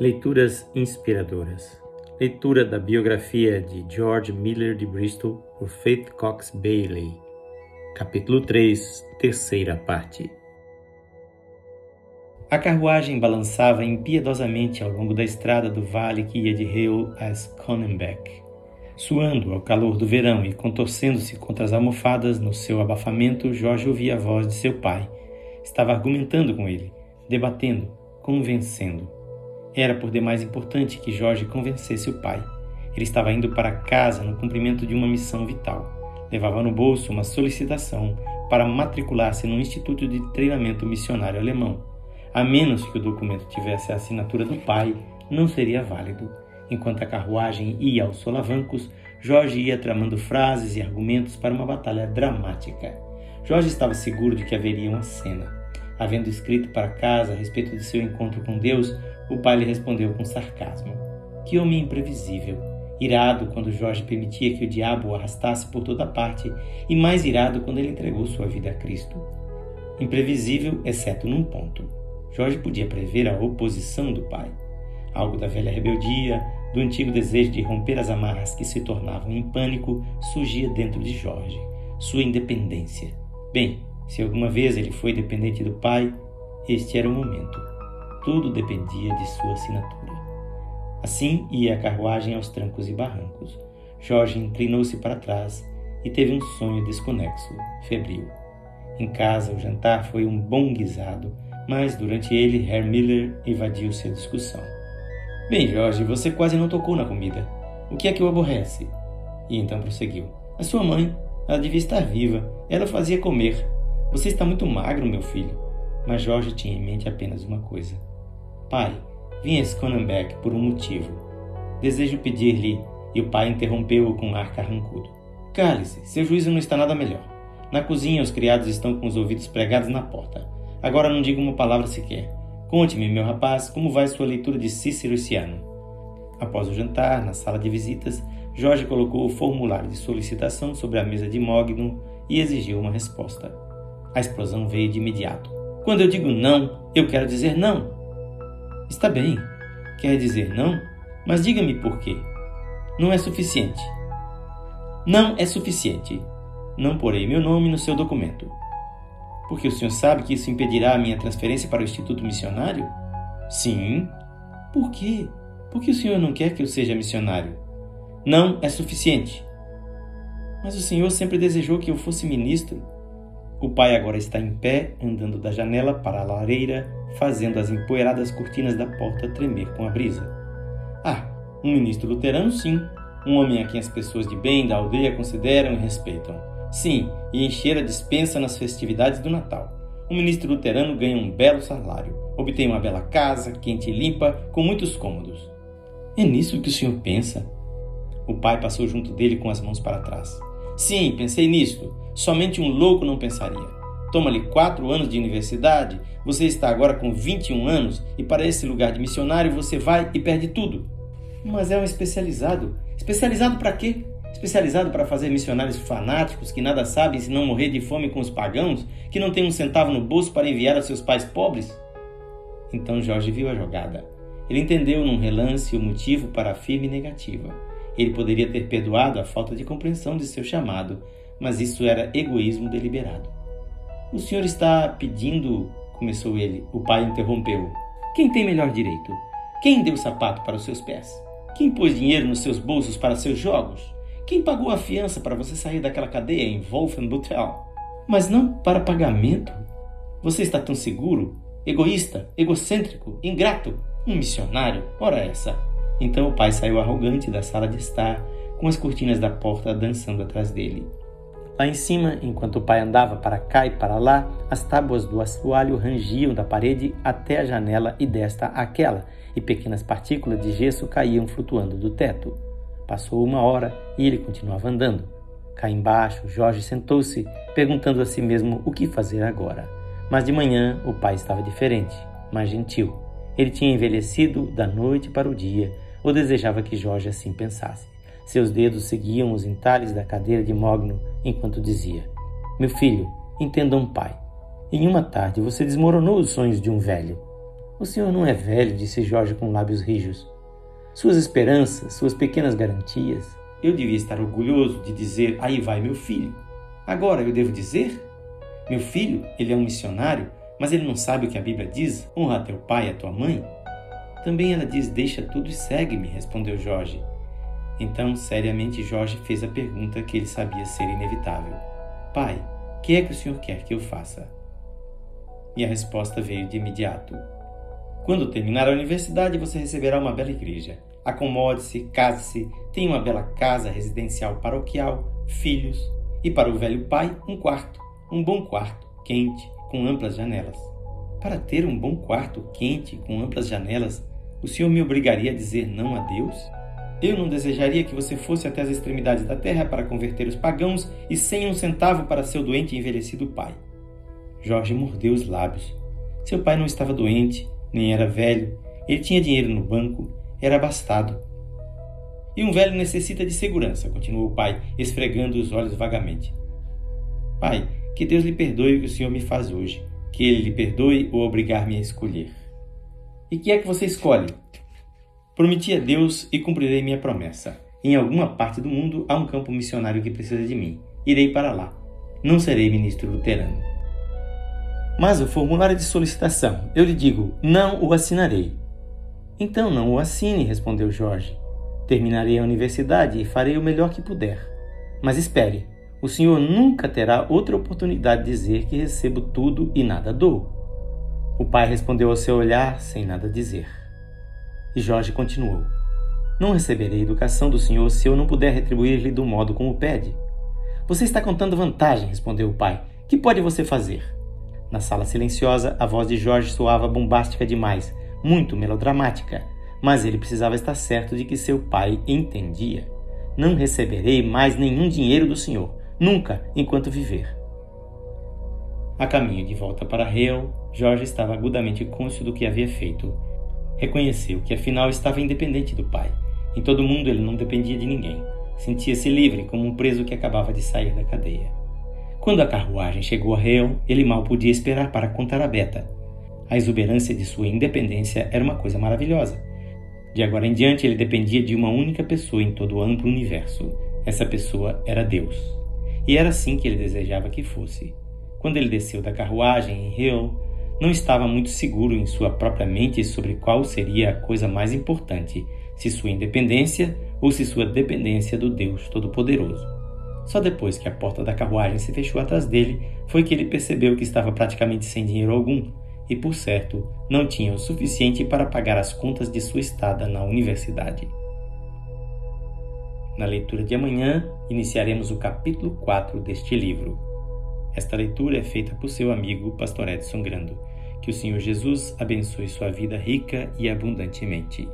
Leituras inspiradoras. Leitura da biografia de George Miller de Bristol por Faith Cox Bailey. Capítulo 3, terceira parte. A carruagem balançava impiedosamente ao longo da estrada do vale que ia de Hale a Sconenbeck. Suando ao calor do verão e contorcendo-se contra as almofadas no seu abafamento, Jorge ouvia a voz de seu pai. Estava argumentando com ele, debatendo, convencendo. Era por demais importante que Jorge convencesse o pai. Ele estava indo para casa no cumprimento de uma missão vital. Levava no bolso uma solicitação para matricular-se no Instituto de Treinamento Missionário Alemão. A menos que o documento tivesse a assinatura do pai, não seria válido. Enquanto a carruagem ia aos solavancos, Jorge ia tramando frases e argumentos para uma batalha dramática. Jorge estava seguro de que haveria uma cena. Havendo escrito para casa a respeito de seu encontro com Deus, o pai lhe respondeu com sarcasmo: Que homem imprevisível! Irado quando Jorge permitia que o diabo o arrastasse por toda parte, e mais irado quando ele entregou sua vida a Cristo. Imprevisível, exceto num ponto. Jorge podia prever a oposição do pai. Algo da velha rebeldia, do antigo desejo de romper as amarras que se tornavam em pânico, surgia dentro de Jorge. Sua independência. Bem, se alguma vez ele foi dependente do pai, este era o momento. Tudo dependia de sua assinatura. Assim ia a carruagem aos trancos e barrancos. Jorge inclinou-se para trás e teve um sonho desconexo, febril. Em casa, o jantar foi um bom guisado, mas durante ele, Herr Miller evadiu-se a discussão. Bem, Jorge, você quase não tocou na comida. O que é que o aborrece? E então prosseguiu. A sua mãe, ela devia estar viva. Ela fazia comer. Você está muito magro, meu filho. Mas Jorge tinha em mente apenas uma coisa: Pai, vim a Sconenbeck por um motivo. Desejo pedir-lhe. E o pai interrompeu-o com um ar carrancudo. Cale-se, seu juízo não está nada melhor. Na cozinha, os criados estão com os ouvidos pregados na porta. Agora não digo uma palavra sequer. Conte-me, meu rapaz, como vai sua leitura de Cícero esse ano? Após o jantar, na sala de visitas, Jorge colocou o formulário de solicitação sobre a mesa de Mogno e exigiu uma resposta. A explosão veio de imediato. Quando eu digo não, eu quero dizer não. Está bem, quer dizer não, mas diga-me por quê. Não é suficiente. Não é suficiente. Não porei meu nome no seu documento. Porque o senhor sabe que isso impedirá a minha transferência para o Instituto Missionário? Sim. Por quê? Porque o senhor não quer que eu seja missionário? Não é suficiente. Mas o senhor sempre desejou que eu fosse ministro. O pai agora está em pé, andando da janela para a lareira, fazendo as empoeiradas cortinas da porta tremer com a brisa. Ah, um ministro luterano, sim. Um homem a quem as pessoas de bem da aldeia consideram e respeitam. Sim, e encher a dispensa nas festividades do Natal. Um ministro luterano ganha um belo salário, obtém uma bela casa, quente e limpa, com muitos cômodos. É nisso que o senhor pensa? O pai passou junto dele com as mãos para trás. Sim, pensei nisso. Somente um louco não pensaria. Toma-lhe quatro anos de universidade, você está agora com 21 anos e para esse lugar de missionário você vai e perde tudo. Mas é um especializado. Especializado para quê? Especializado para fazer missionários fanáticos que nada sabem se não morrer de fome com os pagãos, que não têm um centavo no bolso para enviar aos seus pais pobres? Então Jorge viu a jogada. Ele entendeu num relance o motivo para a firme negativa. Ele poderia ter perdoado a falta de compreensão de seu chamado, mas isso era egoísmo deliberado. O senhor está pedindo, começou ele. O pai interrompeu. Quem tem melhor direito? Quem deu sapato para os seus pés? Quem pôs dinheiro nos seus bolsos para seus jogos? Quem pagou a fiança para você sair daquela cadeia em Wolfenbüttel? Mas não para pagamento? Você está tão seguro? Egoísta? Egocêntrico? Ingrato? Um missionário? Ora essa! Então o pai saiu arrogante da sala de estar, com as cortinas da porta dançando atrás dele. Lá em cima, enquanto o pai andava para cá e para lá, as tábuas do assoalho rangiam da parede até a janela e desta àquela, e pequenas partículas de gesso caíam flutuando do teto. Passou uma hora e ele continuava andando. Cá embaixo, Jorge sentou-se, perguntando a si mesmo o que fazer agora. Mas de manhã o pai estava diferente, mais gentil. Ele tinha envelhecido da noite para o dia, ou desejava que Jorge assim pensasse. Seus dedos seguiam os entalhes da cadeira de Mogno enquanto dizia: Meu filho, entenda um pai. Em uma tarde você desmoronou os sonhos de um velho. O senhor não é velho, disse Jorge com lábios rijos. Suas esperanças, suas pequenas garantias. Eu devia estar orgulhoso de dizer: aí vai meu filho. Agora eu devo dizer? Meu filho, ele é um missionário, mas ele não sabe o que a Bíblia diz: honra teu pai e a tua mãe. Também ela diz: deixa tudo e segue-me, respondeu Jorge. Então, seriamente, Jorge fez a pergunta que ele sabia ser inevitável: Pai, o que é que o senhor quer que eu faça? E a resposta veio de imediato: Quando terminar a universidade, você receberá uma bela igreja. Acomode-se, case-se, tenha uma bela casa residencial paroquial, filhos, e para o velho pai, um quarto, um bom quarto, quente, com amplas janelas. Para ter um bom quarto quente, com amplas janelas, o senhor me obrigaria a dizer não a Deus? Eu não desejaria que você fosse até as extremidades da terra para converter os pagãos e sem um centavo para seu doente e envelhecido pai. Jorge mordeu os lábios. Seu pai não estava doente, nem era velho, ele tinha dinheiro no banco, era abastado. E um velho necessita de segurança, continuou o pai, esfregando os olhos vagamente. Pai, que Deus lhe perdoe o que o senhor me faz hoje, que ele lhe perdoe ou obrigar-me a escolher. E que é que você escolhe? Prometi a Deus e cumprirei minha promessa. Em alguma parte do mundo há um campo missionário que precisa de mim. Irei para lá. Não serei ministro luterano. Mas o formulário de solicitação, eu lhe digo, não o assinarei. Então não o assine, respondeu Jorge. Terminarei a universidade e farei o melhor que puder. Mas espere, o senhor nunca terá outra oportunidade de dizer que recebo tudo e nada dou. O pai respondeu ao seu olhar sem nada dizer. E Jorge continuou: Não receberei educação do senhor se eu não puder retribuir-lhe do modo como pede. Você está contando vantagem, respondeu o pai. Que pode você fazer? Na sala silenciosa, a voz de Jorge soava bombástica demais, muito melodramática, mas ele precisava estar certo de que seu pai entendia. Não receberei mais nenhum dinheiro do senhor, nunca, enquanto viver. A caminho de volta para Real, Jorge estava agudamente cônscio do que havia feito Reconheceu que afinal estava independente do pai. Em todo mundo ele não dependia de ninguém. Sentia-se livre como um preso que acabava de sair da cadeia. Quando a carruagem chegou a Real, ele mal podia esperar para contar a Beta. A exuberância de sua independência era uma coisa maravilhosa. De agora em diante, ele dependia de uma única pessoa em todo o amplo universo. Essa pessoa era Deus. E era assim que ele desejava que fosse. Quando ele desceu da carruagem em Real, não estava muito seguro em sua própria mente sobre qual seria a coisa mais importante, se sua independência ou se sua dependência do Deus Todo-Poderoso. Só depois que a porta da carruagem se fechou atrás dele foi que ele percebeu que estava praticamente sem dinheiro algum e, por certo, não tinha o suficiente para pagar as contas de sua estada na universidade. Na leitura de amanhã, iniciaremos o capítulo 4 deste livro. Esta leitura é feita por seu amigo Pastor Edson Grando. Que o Senhor Jesus abençoe sua vida rica e abundantemente.